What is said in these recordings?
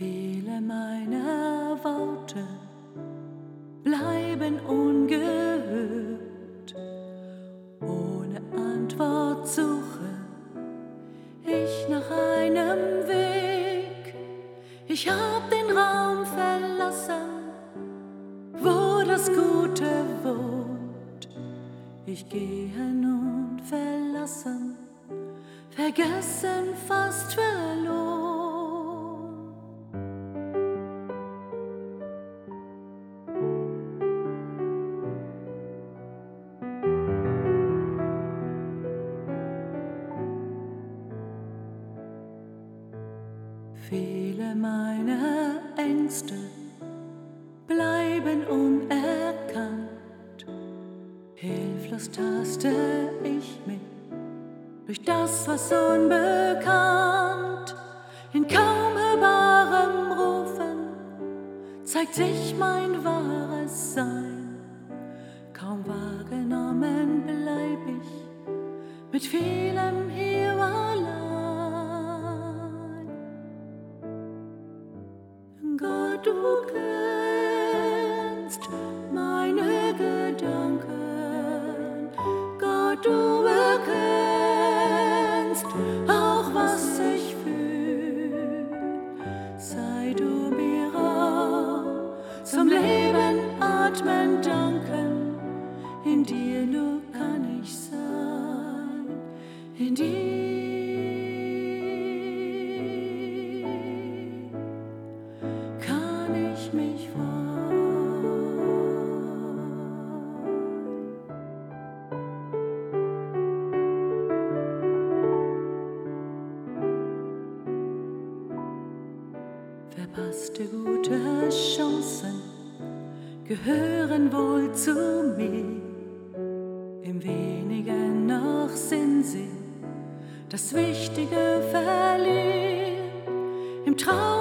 Viele meiner Worte bleiben ungehört. Ohne Antwort suche ich nach einem Weg. Ich hab den Raum verlassen, wo das Gute wohnt. Ich gehe nun verlassen, vergessen, fast Meiner Ängste bleiben unerkannt. Hilflos taste ich mich durch das, was unbekannt. In kaum hörbarem Rufen zeigt sich mein wahres Sein. Kaum wahrgenommen bleib ich mit vielem hier allein. In dir nur kann ich sein. In dir. Verpasste gute Chancen gehören wohl zu mir. Im Wenigen noch sind sie das Wichtige verlieren. Im verzweifeln,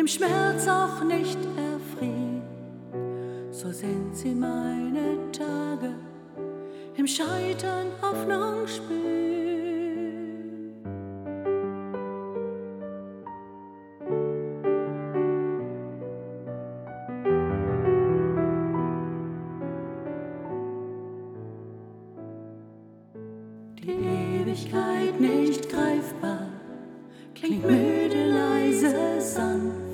im Schmerz auch nicht erfrieren. So sind sie meine Tage, im Scheitern Hoffnung spüren. Die Ewigkeit nicht greifbar, klingt müde, leise, sanft.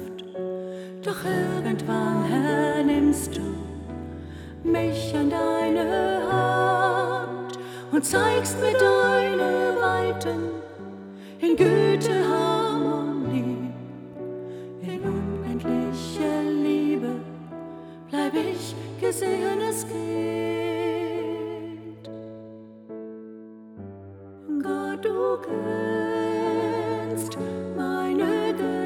Doch irgendwann, Herr, nimmst du mich an deine Hand und zeigst mir deine Weiten in Güte, Harmonie, in unendlicher Liebe bleib ich gesehen, es geht. Gott, du kennst meine Gedanken.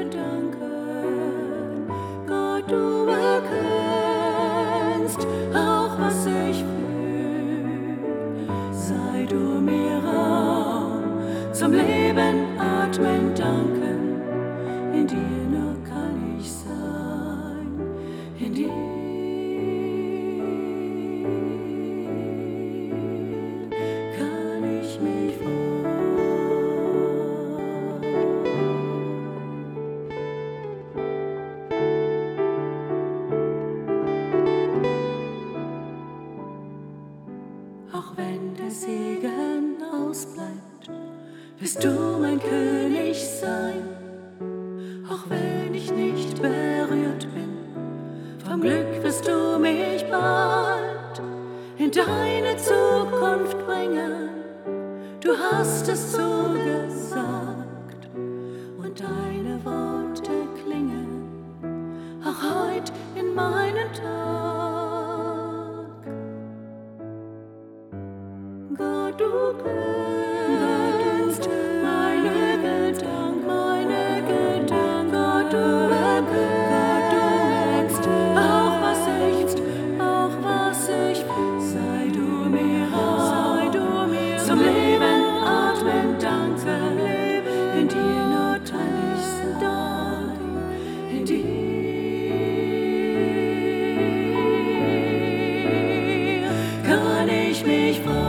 König sein. Auch wenn ich nicht berührt Glück wirst du mich bald in deine Zukunft bringen. Du hast es so gesagt und deine Worte klingen auch heut in meinen Tag. Gott, du kennst mich frage.